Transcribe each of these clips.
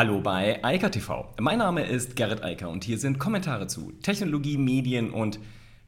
Hallo bei Eika TV. Mein Name ist Gerrit Eiker und hier sind Kommentare zu Technologie, Medien und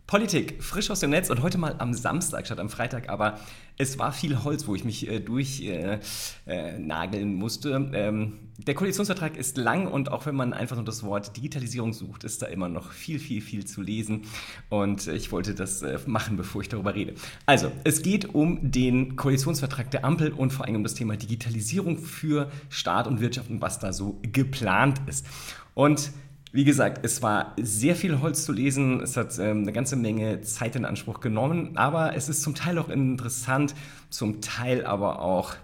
Politik. Frisch aus dem Netz und heute mal am Samstag statt am Freitag, aber es war viel Holz, wo ich mich äh, durchnageln äh, äh, musste. Ähm, der Koalitionsvertrag ist lang und auch wenn man einfach nur das Wort Digitalisierung sucht, ist da immer noch viel, viel, viel zu lesen. Und ich wollte das äh, machen, bevor ich darüber rede. Also, es geht um den Koalitionsvertrag der Ampel und vor allem um das Thema Digitalisierung für Staat und Wirtschaft und was da so geplant ist. Und wie gesagt, es war sehr viel Holz zu lesen, es hat ähm, eine ganze Menge Zeit in Anspruch genommen, aber es ist zum Teil auch interessant, zum Teil aber auch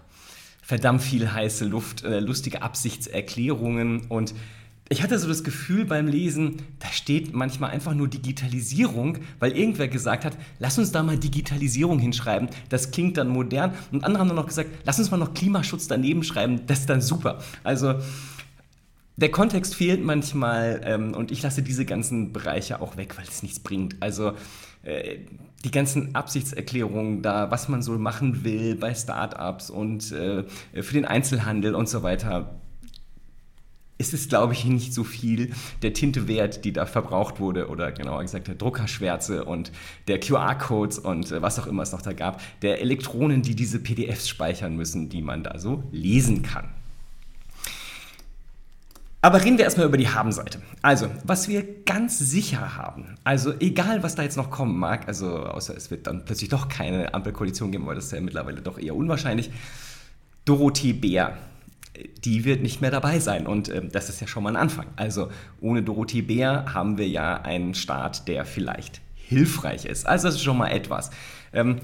verdammt viel heiße Luft, äh, lustige Absichtserklärungen. Und ich hatte so das Gefühl beim Lesen, da steht manchmal einfach nur Digitalisierung, weil irgendwer gesagt hat, lass uns da mal Digitalisierung hinschreiben, das klingt dann modern. Und andere haben dann noch gesagt, lass uns mal noch Klimaschutz daneben schreiben, das ist dann super. Also der Kontext fehlt manchmal ähm, und ich lasse diese ganzen Bereiche auch weg, weil es nichts bringt. Also äh, die ganzen Absichtserklärungen da, was man so machen will bei Startups und äh, für den Einzelhandel und so weiter. Es ist, glaube ich, nicht so viel der Tinte wert, die da verbraucht wurde, oder genauer gesagt der Druckerschwärze und der QR-Codes und äh, was auch immer es noch da gab, der Elektronen, die diese PDFs speichern müssen, die man da so lesen kann. Aber reden wir erstmal über die Habenseite. Also, was wir ganz sicher haben, also egal, was da jetzt noch kommen mag, also außer es wird dann plötzlich doch keine Ampelkoalition geben, weil das ist ja mittlerweile doch eher unwahrscheinlich, Dorothee Bär, die wird nicht mehr dabei sein. Und äh, das ist ja schon mal ein Anfang. Also ohne Dorothee Bär haben wir ja einen Staat, der vielleicht hilfreich ist. Also das ist schon mal etwas. Ähm,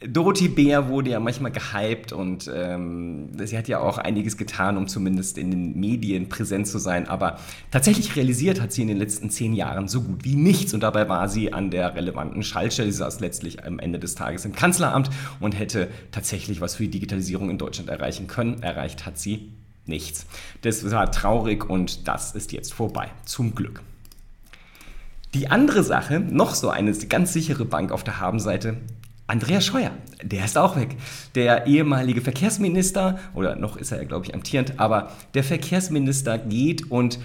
Dorothy Bär wurde ja manchmal gehypt und ähm, sie hat ja auch einiges getan, um zumindest in den Medien präsent zu sein. Aber tatsächlich realisiert hat sie in den letzten zehn Jahren so gut wie nichts. Und dabei war sie an der relevanten Schaltstelle. Sie saß letztlich am Ende des Tages im Kanzleramt und hätte tatsächlich was für die Digitalisierung in Deutschland erreichen können. Erreicht hat sie nichts. Das war traurig und das ist jetzt vorbei. Zum Glück. Die andere Sache, noch so eine ganz sichere Bank auf der Habenseite, Andreas Scheuer, der ist auch weg. Der ehemalige Verkehrsminister, oder noch ist er ja, glaube ich, amtierend, aber der Verkehrsminister geht und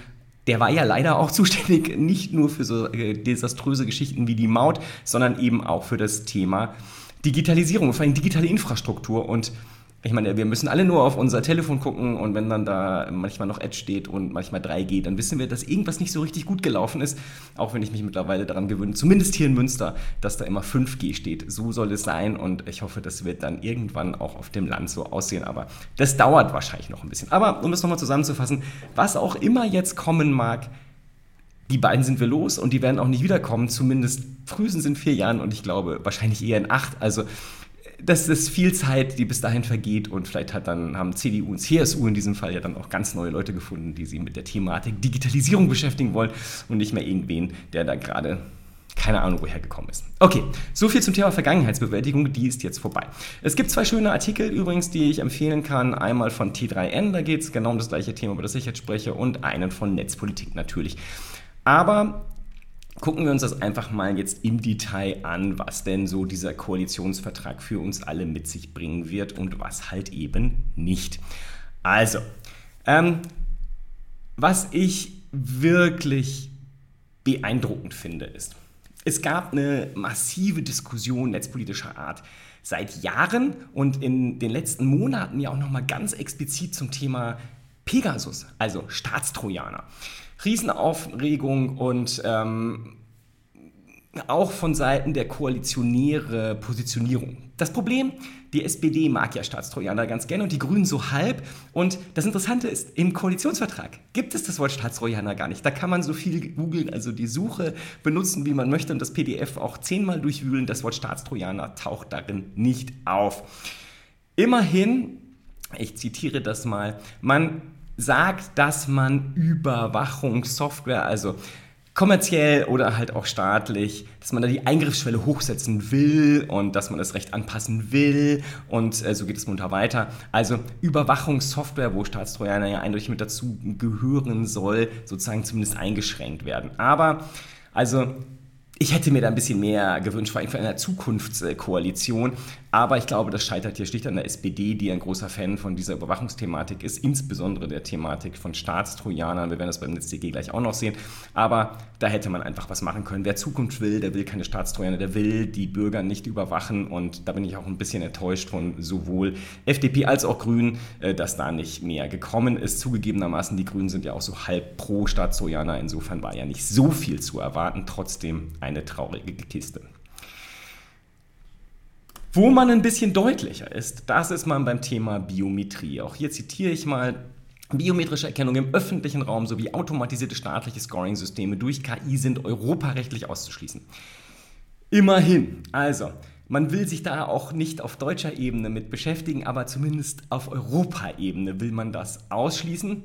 der war ja leider auch zuständig nicht nur für so äh, desaströse Geschichten wie die Maut, sondern eben auch für das Thema Digitalisierung, vor allem digitale Infrastruktur. Und ich meine, wir müssen alle nur auf unser Telefon gucken und wenn dann da manchmal noch Edge steht und manchmal 3G, dann wissen wir, dass irgendwas nicht so richtig gut gelaufen ist. Auch wenn ich mich mittlerweile daran gewöhne, zumindest hier in Münster, dass da immer 5G steht. So soll es sein und ich hoffe, das wird dann irgendwann auch auf dem Land so aussehen. Aber das dauert wahrscheinlich noch ein bisschen. Aber um es nochmal zusammenzufassen, was auch immer jetzt kommen mag, die beiden sind wir los und die werden auch nicht wiederkommen. Zumindest frühestens in vier Jahren und ich glaube wahrscheinlich eher in acht. Also das ist viel Zeit, die bis dahin vergeht und vielleicht hat dann, haben CDU und CSU in diesem Fall ja dann auch ganz neue Leute gefunden, die sich mit der Thematik Digitalisierung beschäftigen wollen und nicht mehr irgendwen, der da gerade keine Ahnung, woher gekommen ist. Okay, so viel zum Thema Vergangenheitsbewältigung, die ist jetzt vorbei. Es gibt zwei schöne Artikel übrigens, die ich empfehlen kann. Einmal von T3N, da geht es genau um das gleiche Thema, über das ich jetzt spreche, und einen von Netzpolitik natürlich. Aber Gucken wir uns das einfach mal jetzt im Detail an, was denn so dieser Koalitionsvertrag für uns alle mit sich bringen wird und was halt eben nicht. Also, ähm, was ich wirklich beeindruckend finde, ist, es gab eine massive Diskussion netzpolitischer Art seit Jahren und in den letzten Monaten ja auch nochmal ganz explizit zum Thema Pegasus, also Staatstrojaner. Riesenaufregung und ähm, auch von Seiten der Koalitionäre Positionierung. Das Problem, die SPD mag ja Staatstrojaner ganz gerne und die Grünen so halb. Und das Interessante ist, im Koalitionsvertrag gibt es das Wort Staatstrojaner gar nicht. Da kann man so viel googeln, also die Suche benutzen, wie man möchte und das PDF auch zehnmal durchwühlen. Das Wort Staatstrojaner taucht darin nicht auf. Immerhin, ich zitiere das mal, man sagt, dass man Überwachungssoftware, also kommerziell oder halt auch staatlich, dass man da die Eingriffsschwelle hochsetzen will und dass man das Recht anpassen will und äh, so geht es munter weiter. Also Überwachungssoftware, wo Staatstrojaner ja eindeutig mit dazu gehören soll, sozusagen zumindest eingeschränkt werden. Aber also ich hätte mir da ein bisschen mehr gewünscht, vor allem für eine Zukunftskoalition. Aber ich glaube, das scheitert hier schlicht an der SPD, die ein großer Fan von dieser Überwachungsthematik ist, insbesondere der Thematik von Staatstrojanern. Wir werden das beim NetzDG gleich auch noch sehen. Aber da hätte man einfach was machen können. Wer Zukunft will, der will keine Staatstrojaner, der will die Bürger nicht überwachen. Und da bin ich auch ein bisschen enttäuscht von sowohl FDP als auch Grünen, äh, dass da nicht mehr gekommen ist. Zugegebenermaßen, die Grünen sind ja auch so halb pro Staatstrojaner. Insofern war ja nicht so viel zu erwarten. Trotzdem eine traurige Kiste. Wo man ein bisschen deutlicher ist, das ist man beim Thema Biometrie. Auch hier zitiere ich mal Biometrische Erkennung im öffentlichen Raum sowie automatisierte staatliche Scoring-Systeme durch KI sind europarechtlich auszuschließen. Immerhin, also, man will sich da auch nicht auf deutscher Ebene mit beschäftigen, aber zumindest auf Europaebene will man das ausschließen.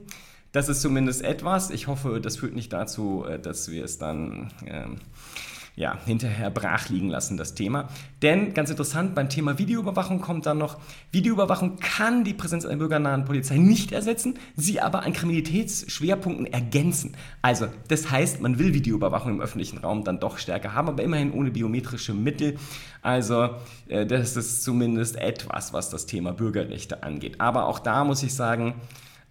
Das ist zumindest etwas. Ich hoffe, das führt nicht dazu, äh, dass wir es dann. Ähm, ja, hinterher brach liegen lassen, das Thema. Denn ganz interessant, beim Thema Videoüberwachung kommt dann noch, Videoüberwachung kann die Präsenz einer bürgernahen Polizei nicht ersetzen, sie aber an Kriminalitätsschwerpunkten ergänzen. Also, das heißt, man will Videoüberwachung im öffentlichen Raum dann doch stärker haben, aber immerhin ohne biometrische Mittel. Also, äh, das ist zumindest etwas, was das Thema Bürgerrechte angeht. Aber auch da muss ich sagen,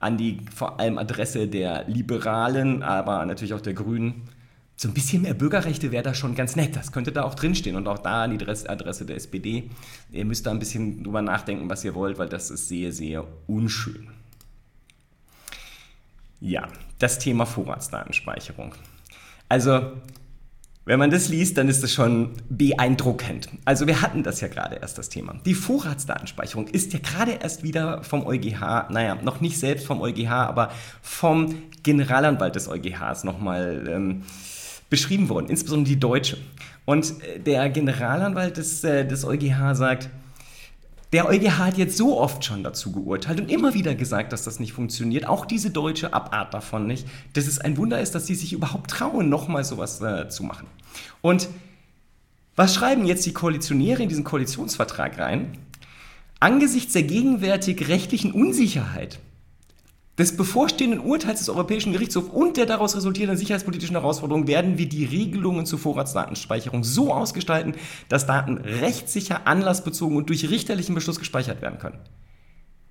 an die vor allem Adresse der Liberalen, aber natürlich auch der Grünen, so ein bisschen mehr Bürgerrechte wäre da schon ganz nett. Das könnte da auch drinstehen. Und auch da an die Adresse der SPD. Ihr müsst da ein bisschen drüber nachdenken, was ihr wollt, weil das ist sehr, sehr unschön. Ja, das Thema Vorratsdatenspeicherung. Also, wenn man das liest, dann ist das schon beeindruckend. Also wir hatten das ja gerade erst das Thema. Die Vorratsdatenspeicherung ist ja gerade erst wieder vom EuGH, naja, noch nicht selbst vom EuGH, aber vom Generalanwalt des EuGHs nochmal ähm, beschrieben worden, insbesondere die deutsche. Und äh, der Generalanwalt des, äh, des EuGH sagt, der EuGH hat jetzt so oft schon dazu geurteilt und immer wieder gesagt, dass das nicht funktioniert. Auch diese deutsche Abart davon nicht. Dass es ein Wunder ist, dass sie sich überhaupt trauen, nochmal sowas äh, zu machen. Und was schreiben jetzt die Koalitionäre in diesen Koalitionsvertrag rein? Angesichts der gegenwärtig rechtlichen Unsicherheit des bevorstehenden Urteils des Europäischen Gerichtshofs und der daraus resultierenden sicherheitspolitischen Herausforderungen werden wir die Regelungen zur Vorratsdatenspeicherung so ausgestalten, dass Daten rechtssicher, anlassbezogen und durch richterlichen Beschluss gespeichert werden können.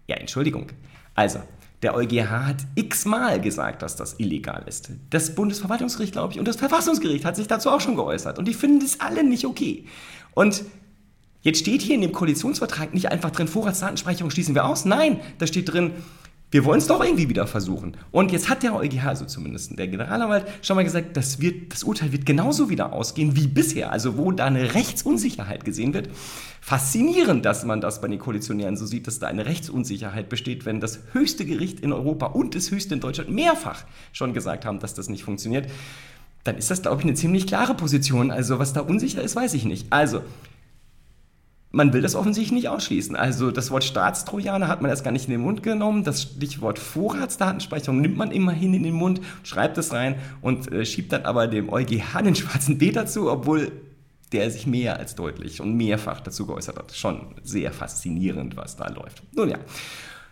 Ja, Entschuldigung. Also, der EuGH hat x-mal gesagt, dass das illegal ist. Das Bundesverwaltungsgericht, glaube ich, und das Verfassungsgericht hat sich dazu auch schon geäußert. Und die finden das alle nicht okay. Und jetzt steht hier in dem Koalitionsvertrag nicht einfach drin, Vorratsdatenspeicherung schließen wir aus. Nein, da steht drin, wir wollen es doch irgendwie wieder versuchen. Und jetzt hat der EuGH, also zumindest der Generalanwalt, schon mal gesagt, das, wird, das Urteil wird genauso wieder ausgehen wie bisher. Also wo da eine Rechtsunsicherheit gesehen wird. Faszinierend, dass man das bei den Koalitionären so sieht, dass da eine Rechtsunsicherheit besteht, wenn das höchste Gericht in Europa und das höchste in Deutschland mehrfach schon gesagt haben, dass das nicht funktioniert. Dann ist das, glaube ich, eine ziemlich klare Position. Also was da unsicher ist, weiß ich nicht. Also man will das offensichtlich nicht ausschließen. Also das Wort Staatstrojaner hat man erst gar nicht in den Mund genommen. Das Stichwort Vorratsdatenspeicherung nimmt man immerhin in den Mund, schreibt es rein und äh, schiebt dann aber dem EuGH den schwarzen B dazu, obwohl der sich mehr als deutlich und mehrfach dazu geäußert hat. Schon sehr faszinierend, was da läuft. Nun ja,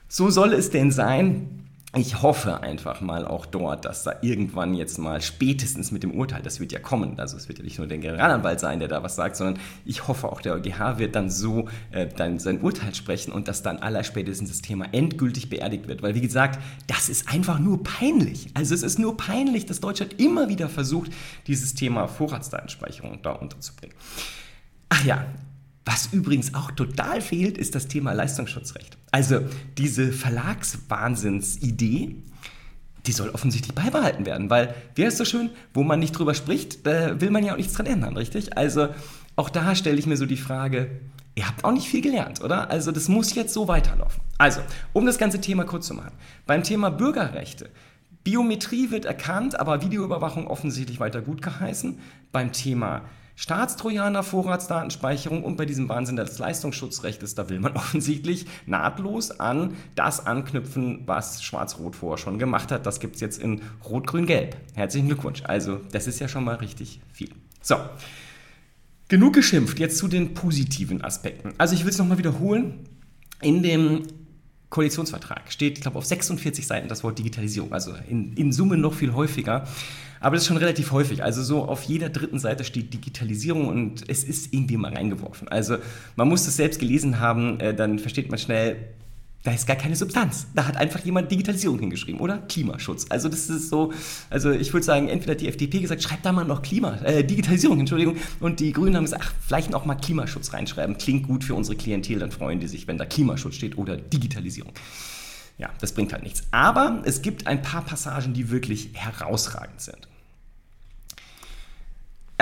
so soll es denn sein ich hoffe einfach mal auch dort, dass da irgendwann jetzt mal spätestens mit dem Urteil, das wird ja kommen, also es wird ja nicht nur der Generalanwalt sein, der da was sagt, sondern ich hoffe auch der EuGH wird dann so äh, dann sein Urteil sprechen und dass dann allerspätestens das Thema endgültig beerdigt wird, weil wie gesagt, das ist einfach nur peinlich. Also es ist nur peinlich, dass Deutschland immer wieder versucht, dieses Thema Vorratsdatenspeicherung da unterzubringen. Ach ja, was übrigens auch total fehlt, ist das Thema Leistungsschutzrecht. Also diese Verlagswahnsinnsidee, die soll offensichtlich beibehalten werden, weil, wie heißt so schön, wo man nicht drüber spricht, da will man ja auch nichts dran ändern, richtig? Also auch da stelle ich mir so die Frage, ihr habt auch nicht viel gelernt, oder? Also das muss jetzt so weiterlaufen. Also, um das ganze Thema kurz zu machen. Beim Thema Bürgerrechte, Biometrie wird erkannt, aber Videoüberwachung offensichtlich weiter gut geheißen. Beim Thema Staatstrojaner, Vorratsdatenspeicherung und bei diesem Wahnsinn des Leistungsschutzrechts, da will man offensichtlich nahtlos an das anknüpfen, was Schwarz-Rot vorher schon gemacht hat. Das gibt es jetzt in Rot-Grün-Gelb. Herzlichen Glückwunsch. Also, das ist ja schon mal richtig viel. So. Genug geschimpft, jetzt zu den positiven Aspekten. Also ich will es nochmal wiederholen. In dem Koalitionsvertrag steht, ich glaube, auf 46 Seiten das Wort Digitalisierung, also in, in Summe noch viel häufiger. Aber das ist schon relativ häufig. Also so auf jeder dritten Seite steht Digitalisierung und es ist irgendwie mal reingeworfen. Also man muss das selbst gelesen haben, äh, dann versteht man schnell, da ist gar keine Substanz. Da hat einfach jemand Digitalisierung hingeschrieben oder Klimaschutz. Also das ist so, also ich würde sagen, entweder die FDP gesagt, schreibt da mal noch Klima, äh, Digitalisierung, Entschuldigung, und die Grünen haben gesagt, ach, vielleicht noch mal Klimaschutz reinschreiben. Klingt gut für unsere Klientel, dann freuen die sich, wenn da Klimaschutz steht oder Digitalisierung. Ja, das bringt halt nichts. Aber es gibt ein paar Passagen, die wirklich herausragend sind.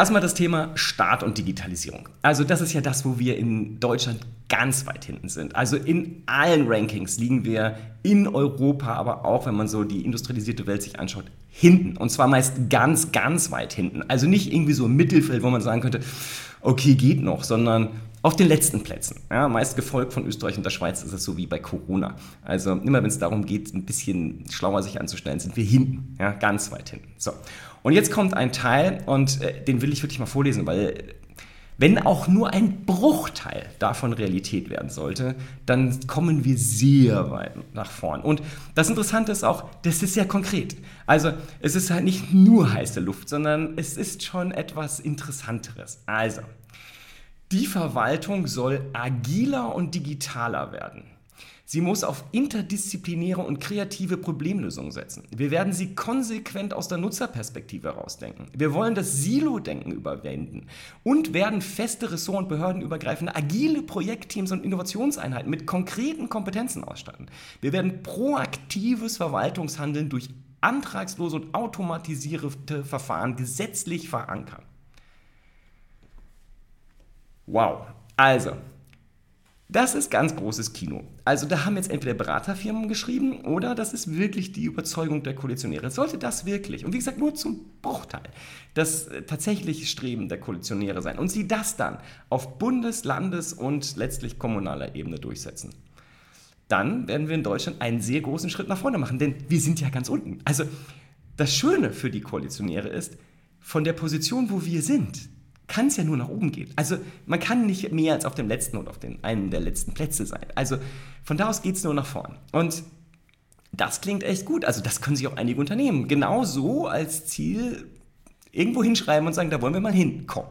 Erstmal das Thema Staat und Digitalisierung. Also das ist ja das, wo wir in Deutschland ganz weit hinten sind. Also in allen Rankings liegen wir in Europa, aber auch wenn man so die industrialisierte Welt sich anschaut, hinten. Und zwar meist ganz, ganz weit hinten. Also nicht irgendwie so im Mittelfeld, wo man sagen könnte, okay, geht noch, sondern auf den letzten Plätzen. Ja, meist gefolgt von Österreich und der Schweiz ist es so wie bei Corona. Also immer wenn es darum geht, ein bisschen schlauer sich anzustellen, sind wir hinten, ja, ganz weit hinten. So. Und jetzt kommt ein Teil und äh, den will ich wirklich mal vorlesen, weil wenn auch nur ein Bruchteil davon Realität werden sollte, dann kommen wir sehr weit nach vorn. Und das Interessante ist auch, das ist sehr konkret. Also es ist halt nicht nur heiße Luft, sondern es ist schon etwas Interessanteres. Also, die Verwaltung soll agiler und digitaler werden. Sie muss auf interdisziplinäre und kreative Problemlösungen setzen. Wir werden sie konsequent aus der Nutzerperspektive herausdenken. Wir wollen das Silo-Denken überwinden und werden feste Ressort- und behördenübergreifende agile Projektteams und Innovationseinheiten mit konkreten Kompetenzen ausstatten. Wir werden proaktives Verwaltungshandeln durch antragslose und automatisierte Verfahren gesetzlich verankern. Wow. Also, das ist ganz großes Kino. Also da haben jetzt entweder Beraterfirmen geschrieben oder das ist wirklich die Überzeugung der Koalitionäre. Sollte das wirklich, und wie gesagt nur zum Bruchteil, das äh, tatsächliche Streben der Koalitionäre sein und sie das dann auf Bundes-, Landes- und letztlich kommunaler Ebene durchsetzen, dann werden wir in Deutschland einen sehr großen Schritt nach vorne machen, denn wir sind ja ganz unten. Also das Schöne für die Koalitionäre ist, von der Position, wo wir sind, kann es ja nur nach oben gehen. Also man kann nicht mehr als auf dem letzten oder auf den einen der letzten Plätze sein. Also von da aus geht es nur nach vorn. Und das klingt echt gut. Also das können sich auch einige Unternehmen genau so als Ziel irgendwo hinschreiben und sagen, da wollen wir mal hinkommen.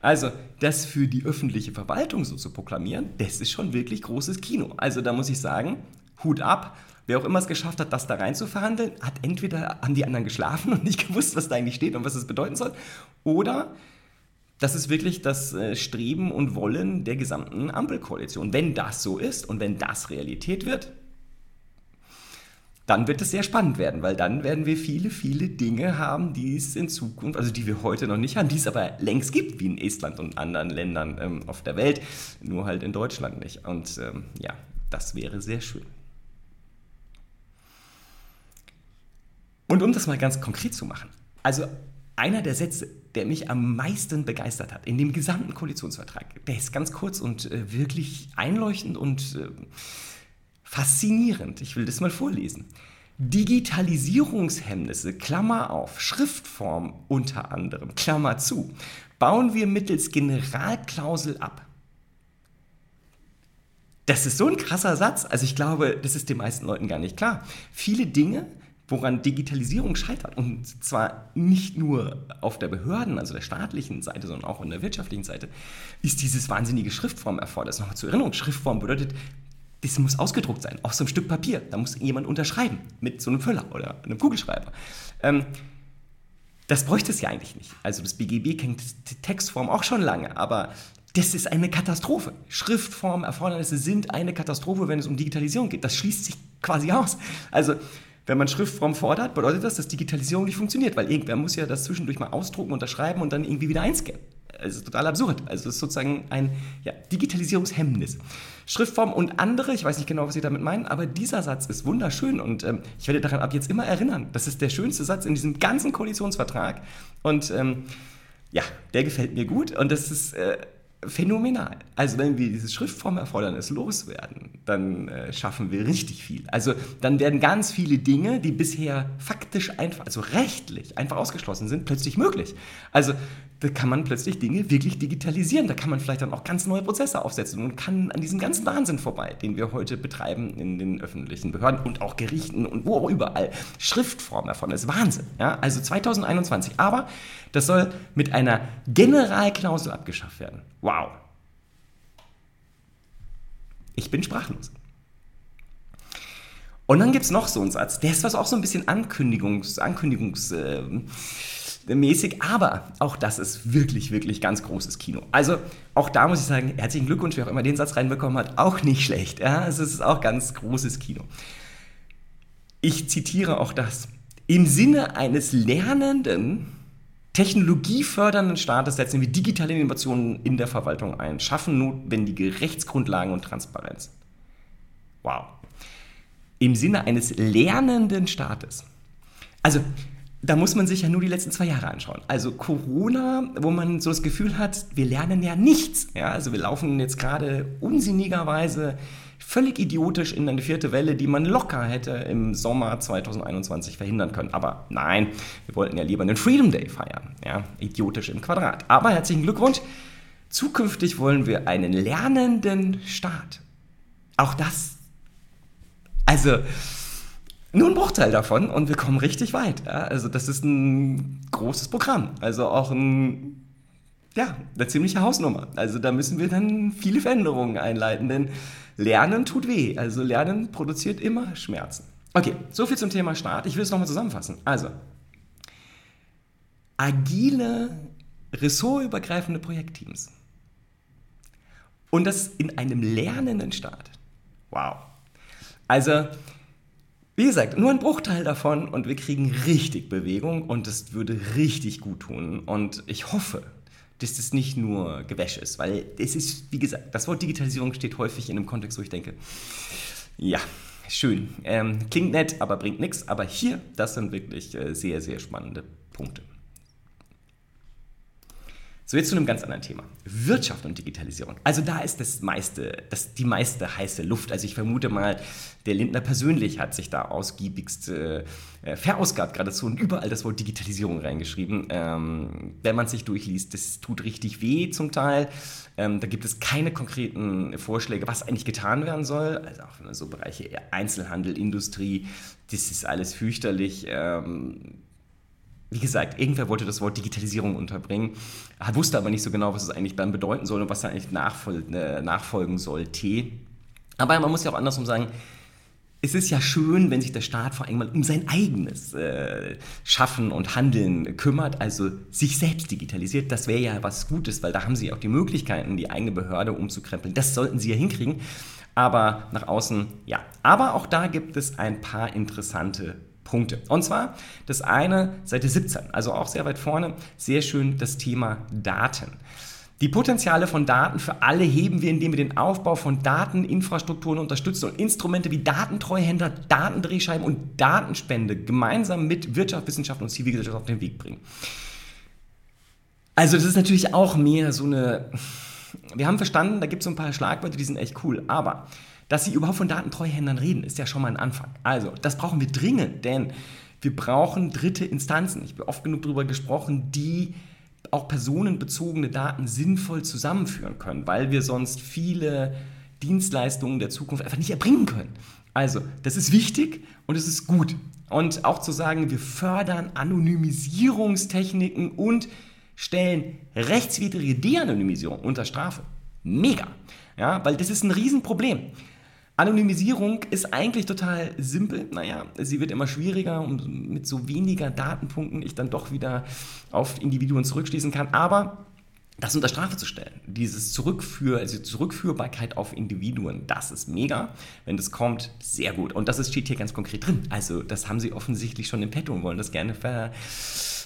Also das für die öffentliche Verwaltung so zu proklamieren, das ist schon wirklich großes Kino. Also da muss ich sagen, Hut ab. Wer auch immer es geschafft hat, das da rein zu verhandeln, hat entweder an die anderen geschlafen und nicht gewusst, was da eigentlich steht und was es bedeuten soll, oder das ist wirklich das äh, Streben und Wollen der gesamten Ampelkoalition. Wenn das so ist und wenn das Realität wird, dann wird es sehr spannend werden, weil dann werden wir viele, viele Dinge haben, die es in Zukunft, also die wir heute noch nicht haben, die es aber längst gibt, wie in Estland und anderen Ländern ähm, auf der Welt, nur halt in Deutschland nicht. Und ähm, ja, das wäre sehr schön. Und um das mal ganz konkret zu machen, also einer der Sätze, der mich am meisten begeistert hat in dem gesamten Koalitionsvertrag, der ist ganz kurz und äh, wirklich einleuchtend und äh, faszinierend. Ich will das mal vorlesen. Digitalisierungshemmnisse, Klammer auf, Schriftform unter anderem, Klammer zu, bauen wir mittels Generalklausel ab. Das ist so ein krasser Satz. Also ich glaube, das ist den meisten Leuten gar nicht klar. Viele Dinge woran Digitalisierung scheitert. Und zwar nicht nur auf der Behörden, also der staatlichen Seite, sondern auch in der wirtschaftlichen Seite, ist dieses wahnsinnige Schriftform erforderlich. Nochmal zur Erinnerung, Schriftform bedeutet, das muss ausgedruckt sein, auf so einem Stück Papier. Da muss jemand unterschreiben mit so einem Füller oder einem Kugelschreiber. Ähm, das bräuchte es ja eigentlich nicht. Also das BGB kennt Textform auch schon lange, aber das ist eine Katastrophe. Schriftformerfordernisse sind eine Katastrophe, wenn es um Digitalisierung geht. Das schließt sich quasi aus. Also wenn man Schriftform fordert, bedeutet das, dass Digitalisierung nicht funktioniert, weil irgendwer muss ja das zwischendurch mal ausdrucken, unterschreiben und dann irgendwie wieder einscannen. Es ist total absurd. Also es ist sozusagen ein ja, Digitalisierungshemmnis. Schriftform und andere, ich weiß nicht genau, was Sie damit meinen, aber dieser Satz ist wunderschön und ähm, ich werde daran ab jetzt immer erinnern. Das ist der schönste Satz in diesem ganzen Koalitionsvertrag und ähm, ja, der gefällt mir gut und das ist äh, phänomenal. Also wenn wir dieses Schriftformerfordernis loswerden, dann äh, schaffen wir richtig viel. Also dann werden ganz viele Dinge, die bisher faktisch einfach, also rechtlich einfach ausgeschlossen sind, plötzlich möglich. Also da kann man plötzlich Dinge wirklich digitalisieren. Da kann man vielleicht dann auch ganz neue Prozesse aufsetzen und kann an diesem ganzen Wahnsinn vorbei, den wir heute betreiben in den öffentlichen Behörden und auch Gerichten und wo auch überall. Schriftform davon ist Wahnsinn. Ja? Also 2021. Aber das soll mit einer Generalklausel abgeschafft werden. Wow. Ich bin sprachlos. Und dann gibt es noch so einen Satz, der ist was auch so ein bisschen Ankündigungs, Ankündigungs äh, mäßig, aber auch das ist wirklich, wirklich ganz großes Kino. Also auch da muss ich sagen, herzlichen Glückwunsch, wer auch immer den Satz reinbekommen hat, auch nicht schlecht. Ja, es ist auch ganz großes Kino. Ich zitiere auch das. Im Sinne eines lernenden, technologiefördernden Staates setzen wir digitale Innovationen in der Verwaltung ein, schaffen notwendige Rechtsgrundlagen und Transparenz. Wow. Im Sinne eines lernenden Staates. Also da muss man sich ja nur die letzten zwei Jahre anschauen. Also Corona, wo man so das Gefühl hat, wir lernen ja nichts. Ja, also wir laufen jetzt gerade unsinnigerweise völlig idiotisch in eine vierte Welle, die man locker hätte im Sommer 2021 verhindern können. Aber nein, wir wollten ja lieber einen Freedom Day feiern. Ja, idiotisch im Quadrat. Aber herzlichen Glückwunsch. Zukünftig wollen wir einen lernenden Staat. Auch das. Also, nur ein Bruchteil davon und wir kommen richtig weit. Ja? Also das ist ein großes Programm. Also auch ein, ja, eine ziemliche Hausnummer. Also da müssen wir dann viele Veränderungen einleiten, denn Lernen tut weh. Also Lernen produziert immer Schmerzen. Okay, soviel zum Thema Start. Ich will es nochmal zusammenfassen. Also, agile, ressortübergreifende Projektteams. Und das in einem lernenden Staat. Wow. Also, wie gesagt, nur ein Bruchteil davon und wir kriegen richtig Bewegung und das würde richtig gut tun. Und ich hoffe, dass das nicht nur Gewäsch ist, weil es ist, wie gesagt, das Wort Digitalisierung steht häufig in einem Kontext, wo ich denke, ja, schön, ähm, klingt nett, aber bringt nichts. Aber hier, das sind wirklich äh, sehr, sehr spannende Punkte. So, jetzt zu einem ganz anderen Thema. Wirtschaft und Digitalisierung. Also da ist das meiste, das, die meiste heiße Luft. Also ich vermute mal, der Lindner persönlich hat sich da ausgiebigst äh, verausgabt geradezu und überall das Wort Digitalisierung reingeschrieben. Ähm, wenn man sich durchliest, das tut richtig weh zum Teil. Ähm, da gibt es keine konkreten Vorschläge, was eigentlich getan werden soll. Also auch so Bereiche Einzelhandel, Industrie, das ist alles fürchterlich. Ähm, wie gesagt, irgendwer wollte das Wort Digitalisierung unterbringen, wusste aber nicht so genau, was es eigentlich dann bedeuten soll und was da eigentlich nachfol äh, nachfolgen sollte. Aber man muss ja auch andersrum sagen, es ist ja schön, wenn sich der Staat vor allem mal um sein eigenes äh, Schaffen und Handeln kümmert, also sich selbst digitalisiert. Das wäre ja was Gutes, weil da haben sie auch die Möglichkeiten, die eigene Behörde umzukrempeln. Das sollten sie ja hinkriegen. Aber nach außen, ja. Aber auch da gibt es ein paar interessante Punkte. Und zwar das eine, Seite 17, also auch sehr weit vorne, sehr schön das Thema Daten. Die Potenziale von Daten für alle heben wir, indem wir den Aufbau von Dateninfrastrukturen unterstützen und Instrumente wie Datentreuhänder, Datendrehscheiben und Datenspende gemeinsam mit Wirtschaft, Wissenschaft und Zivilgesellschaft auf den Weg bringen. Also das ist natürlich auch mehr so eine... Wir haben verstanden, da gibt es so ein paar Schlagwörter, die sind echt cool, aber dass sie überhaupt von Datentreuhändern reden, ist ja schon mal ein Anfang. Also, das brauchen wir dringend, denn wir brauchen dritte Instanzen. Ich habe oft genug darüber gesprochen, die auch personenbezogene Daten sinnvoll zusammenführen können, weil wir sonst viele Dienstleistungen der Zukunft einfach nicht erbringen können. Also, das ist wichtig und es ist gut. Und auch zu sagen, wir fördern Anonymisierungstechniken und stellen rechtswidrige De-Anonymisierung unter Strafe. Mega. Ja, weil das ist ein Riesenproblem. Anonymisierung ist eigentlich total simpel. Naja, sie wird immer schwieriger und mit so weniger Datenpunkten ich dann doch wieder auf Individuen zurückschließen kann. Aber das unter Strafe zu stellen, dieses Zurückführ, also Zurückführbarkeit auf Individuen, das ist mega. Wenn das kommt, sehr gut. Und das steht hier ganz konkret drin. Also das haben sie offensichtlich schon im Petto und wollen das gerne ver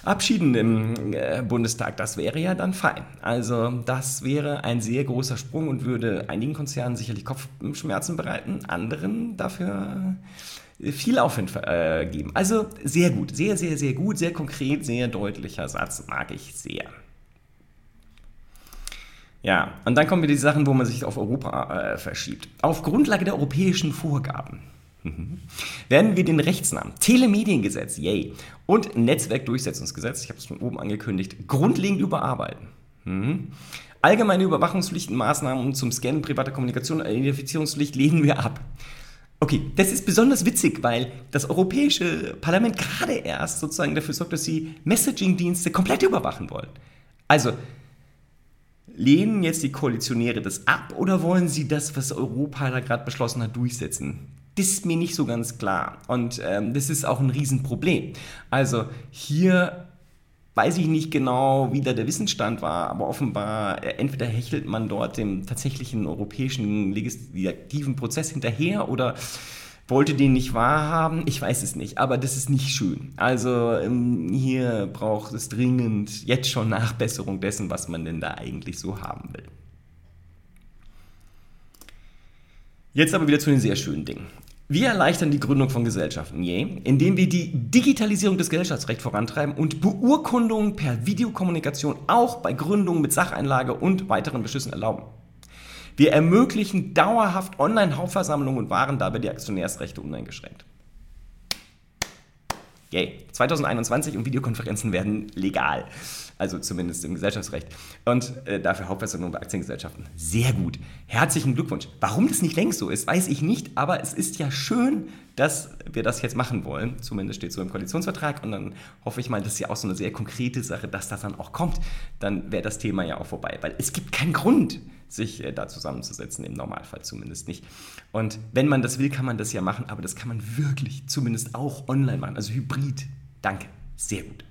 abschieden im äh, Bundestag. Das wäre ja dann fein. Also das wäre ein sehr großer Sprung und würde einigen Konzernen sicherlich Kopfschmerzen bereiten, anderen dafür viel Aufwind äh, geben. Also sehr gut, sehr, sehr, sehr gut, sehr konkret, sehr deutlicher Satz, mag ich sehr. Ja, und dann kommen wir die Sachen, wo man sich auf Europa äh, verschiebt. Auf Grundlage der europäischen Vorgaben Mhm. Werden wir den Rechtsnamen Telemediengesetz, yay, und Netzwerkdurchsetzungsgesetz, ich habe es von oben angekündigt, grundlegend überarbeiten. Mhm. Allgemeine Überwachungspflichtenmaßnahmen zum Scannen privater Kommunikation und Identifizierungspflicht lehnen wir ab. Okay, das ist besonders witzig, weil das Europäische Parlament gerade erst sozusagen dafür sorgt, dass sie Messaging-Dienste komplett überwachen wollen. Also, lehnen jetzt die Koalitionäre das ab oder wollen sie das, was Europa da gerade beschlossen hat, durchsetzen? Das ist mir nicht so ganz klar. Und ähm, das ist auch ein Riesenproblem. Also hier weiß ich nicht genau, wie da der Wissensstand war, aber offenbar äh, entweder hechelt man dort dem tatsächlichen europäischen legislativen Prozess hinterher oder wollte den nicht wahrhaben. Ich weiß es nicht, aber das ist nicht schön. Also ähm, hier braucht es dringend jetzt schon Nachbesserung dessen, was man denn da eigentlich so haben will. Jetzt aber wieder zu den sehr schönen Dingen. Wir erleichtern die Gründung von Gesellschaften, je, indem wir die Digitalisierung des Gesellschaftsrechts vorantreiben und Beurkundungen per Videokommunikation auch bei Gründungen mit Sacheinlage und weiteren Beschlüssen erlauben. Wir ermöglichen dauerhaft Online-Hauptversammlungen und wahren dabei die Aktionärsrechte uneingeschränkt. Yay. 2021 und Videokonferenzen werden legal. Also zumindest im Gesellschaftsrecht. Und äh, dafür Hauptversammlung bei Aktiengesellschaften. Sehr gut. Herzlichen Glückwunsch. Warum das nicht längst so ist, weiß ich nicht, aber es ist ja schön, dass wir das jetzt machen wollen. Zumindest steht so im Koalitionsvertrag. Und dann hoffe ich mal, das ist ja auch so eine sehr konkrete Sache, dass das dann auch kommt. Dann wäre das Thema ja auch vorbei. Weil es gibt keinen Grund, sich äh, da zusammenzusetzen, im Normalfall zumindest nicht. Und wenn man das will, kann man das ja machen, aber das kann man wirklich zumindest auch online machen, also hybrid. Danke, sehr gut.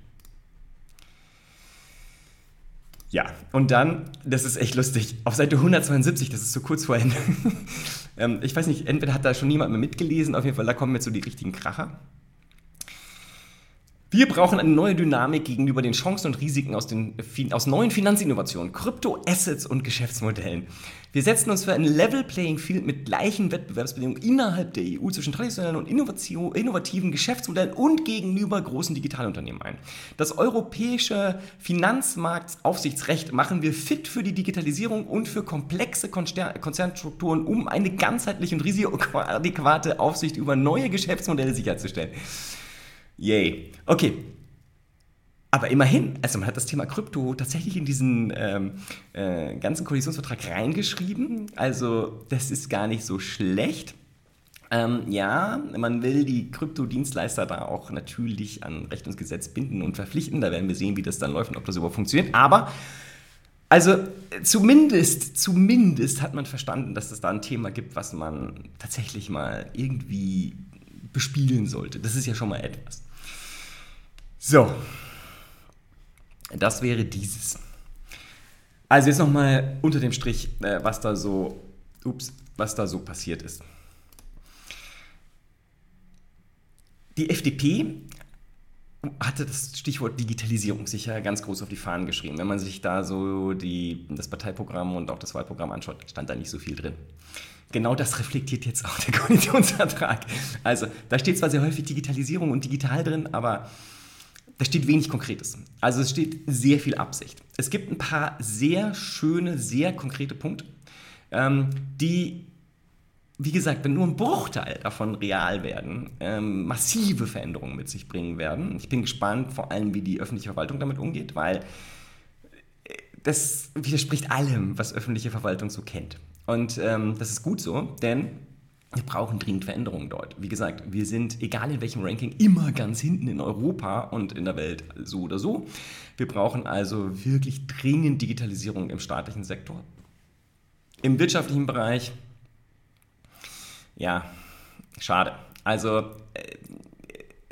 Ja, und dann, das ist echt lustig, auf Seite 172, das ist so kurz vor Ende. Ähm, ich weiß nicht, entweder hat da schon niemand mehr mitgelesen, auf jeden Fall, da kommen jetzt so die richtigen Kracher. Wir brauchen eine neue Dynamik gegenüber den Chancen und Risiken aus, den, aus neuen Finanzinnovationen, Krypto-Assets und Geschäftsmodellen. Wir setzen uns für ein Level Playing Field mit gleichen Wettbewerbsbedingungen innerhalb der EU zwischen traditionellen und innovativen Geschäftsmodellen und gegenüber großen Digitalunternehmen ein. Das europäische Finanzmarktaufsichtsrecht machen wir fit für die Digitalisierung und für komplexe Konzernstrukturen, um eine ganzheitliche und risikoadäquate Aufsicht über neue Geschäftsmodelle sicherzustellen. Yay. Okay. Aber immerhin, also man hat das Thema Krypto tatsächlich in diesen ähm, äh, ganzen Koalitionsvertrag reingeschrieben. Also das ist gar nicht so schlecht. Ähm, ja, man will die Kryptodienstleister da auch natürlich an Recht und Gesetz binden und verpflichten. Da werden wir sehen, wie das dann läuft und ob das überhaupt funktioniert. Aber also zumindest, zumindest hat man verstanden, dass es da ein Thema gibt, was man tatsächlich mal irgendwie bespielen sollte. Das ist ja schon mal etwas. So, das wäre dieses. Also jetzt nochmal unter dem Strich, äh, was da so, ups, was da so passiert ist. Die FDP hatte das Stichwort Digitalisierung sicher ganz groß auf die Fahnen geschrieben. Wenn man sich da so die, das Parteiprogramm und auch das Wahlprogramm anschaut, stand da nicht so viel drin. Genau das reflektiert jetzt auch der Koalitionsvertrag. Also da steht zwar sehr häufig Digitalisierung und digital drin, aber da steht wenig Konkretes. Also es steht sehr viel Absicht. Es gibt ein paar sehr schöne, sehr konkrete Punkte, ähm, die, wie gesagt, wenn nur ein Bruchteil davon real werden, ähm, massive Veränderungen mit sich bringen werden. Ich bin gespannt, vor allem, wie die öffentliche Verwaltung damit umgeht, weil äh, das widerspricht allem, was öffentliche Verwaltung so kennt. Und ähm, das ist gut so, denn wir brauchen dringend Veränderungen dort. Wie gesagt, wir sind, egal in welchem Ranking, immer ganz hinten in Europa und in der Welt so oder so. Wir brauchen also wirklich dringend Digitalisierung im staatlichen Sektor. Im wirtschaftlichen Bereich, ja, schade. Also äh,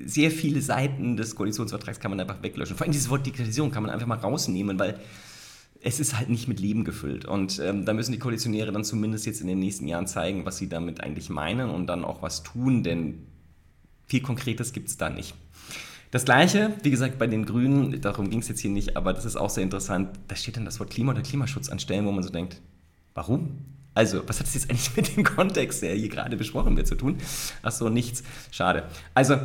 sehr viele Seiten des Koalitionsvertrags kann man einfach weglöschen. Vor allem dieses Wort Digitalisierung kann man einfach mal rausnehmen, weil es ist halt nicht mit Leben gefüllt. Und ähm, da müssen die Koalitionäre dann zumindest jetzt in den nächsten Jahren zeigen, was sie damit eigentlich meinen und dann auch was tun, denn viel Konkretes gibt es da nicht. Das gleiche, wie gesagt, bei den Grünen, darum ging es jetzt hier nicht, aber das ist auch sehr interessant, da steht dann das Wort Klima oder Klimaschutz an Stellen, wo man so denkt, warum? Also, was hat das jetzt eigentlich mit dem Kontext, der hier gerade besprochen wird, zu tun? Ach so, nichts. Schade. Also,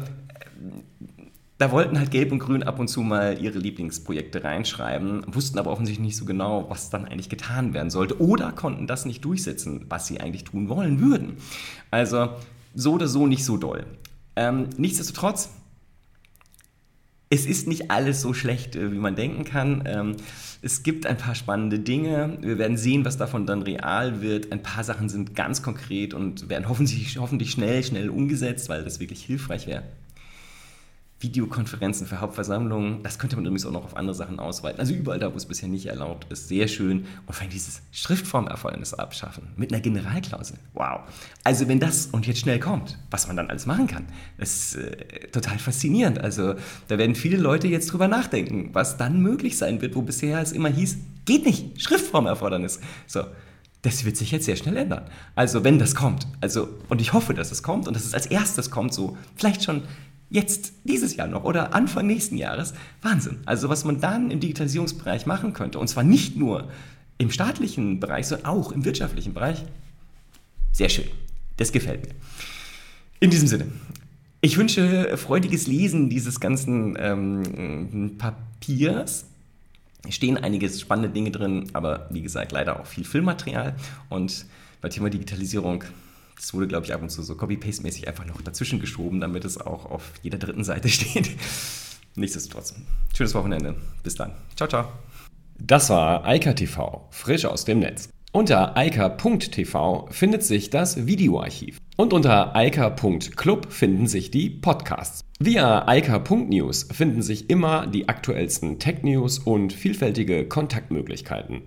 da wollten halt Gelb und Grün ab und zu mal ihre Lieblingsprojekte reinschreiben, wussten aber offensichtlich nicht so genau, was dann eigentlich getan werden sollte oder konnten das nicht durchsetzen, was sie eigentlich tun wollen würden. Also so oder so nicht so doll. Ähm, nichtsdestotrotz, es ist nicht alles so schlecht, äh, wie man denken kann. Ähm, es gibt ein paar spannende Dinge. Wir werden sehen, was davon dann real wird. Ein paar Sachen sind ganz konkret und werden hoffentlich, hoffentlich schnell, schnell umgesetzt, weil das wirklich hilfreich wäre. Videokonferenzen für Hauptversammlungen, das könnte man übrigens auch noch auf andere Sachen ausweiten. Also überall da, wo es bisher nicht erlaubt ist, sehr schön. Und allem dieses Schriftformerfordernis abschaffen mit einer Generalklausel. Wow. Also wenn das und jetzt schnell kommt, was man dann alles machen kann, ist äh, total faszinierend. Also da werden viele Leute jetzt drüber nachdenken, was dann möglich sein wird, wo bisher es immer hieß, geht nicht, Schriftformerfordernis. So, das wird sich jetzt sehr schnell ändern. Also wenn das kommt, also und ich hoffe, dass es kommt und dass es als erstes kommt, so vielleicht schon jetzt dieses Jahr noch oder Anfang nächsten Jahres, Wahnsinn. Also was man dann im Digitalisierungsbereich machen könnte, und zwar nicht nur im staatlichen Bereich, sondern auch im wirtschaftlichen Bereich, sehr schön. Das gefällt mir. In diesem Sinne, ich wünsche freudiges Lesen dieses ganzen ähm, Papiers. Stehen einige spannende Dinge drin, aber wie gesagt, leider auch viel Filmmaterial. Und bei Thema Digitalisierung das wurde, glaube ich, ab und zu so Copy-Paste-mäßig einfach noch dazwischen geschoben, damit es auch auf jeder dritten Seite steht. Nichtsdestotrotz. Schönes Wochenende. Bis dann. Ciao, ciao. Das war Eika TV, frisch aus dem Netz. Unter eika.tv findet sich das Videoarchiv. Und unter eika.club finden sich die Podcasts. Via eika.news finden sich immer die aktuellsten Tech-News und vielfältige Kontaktmöglichkeiten.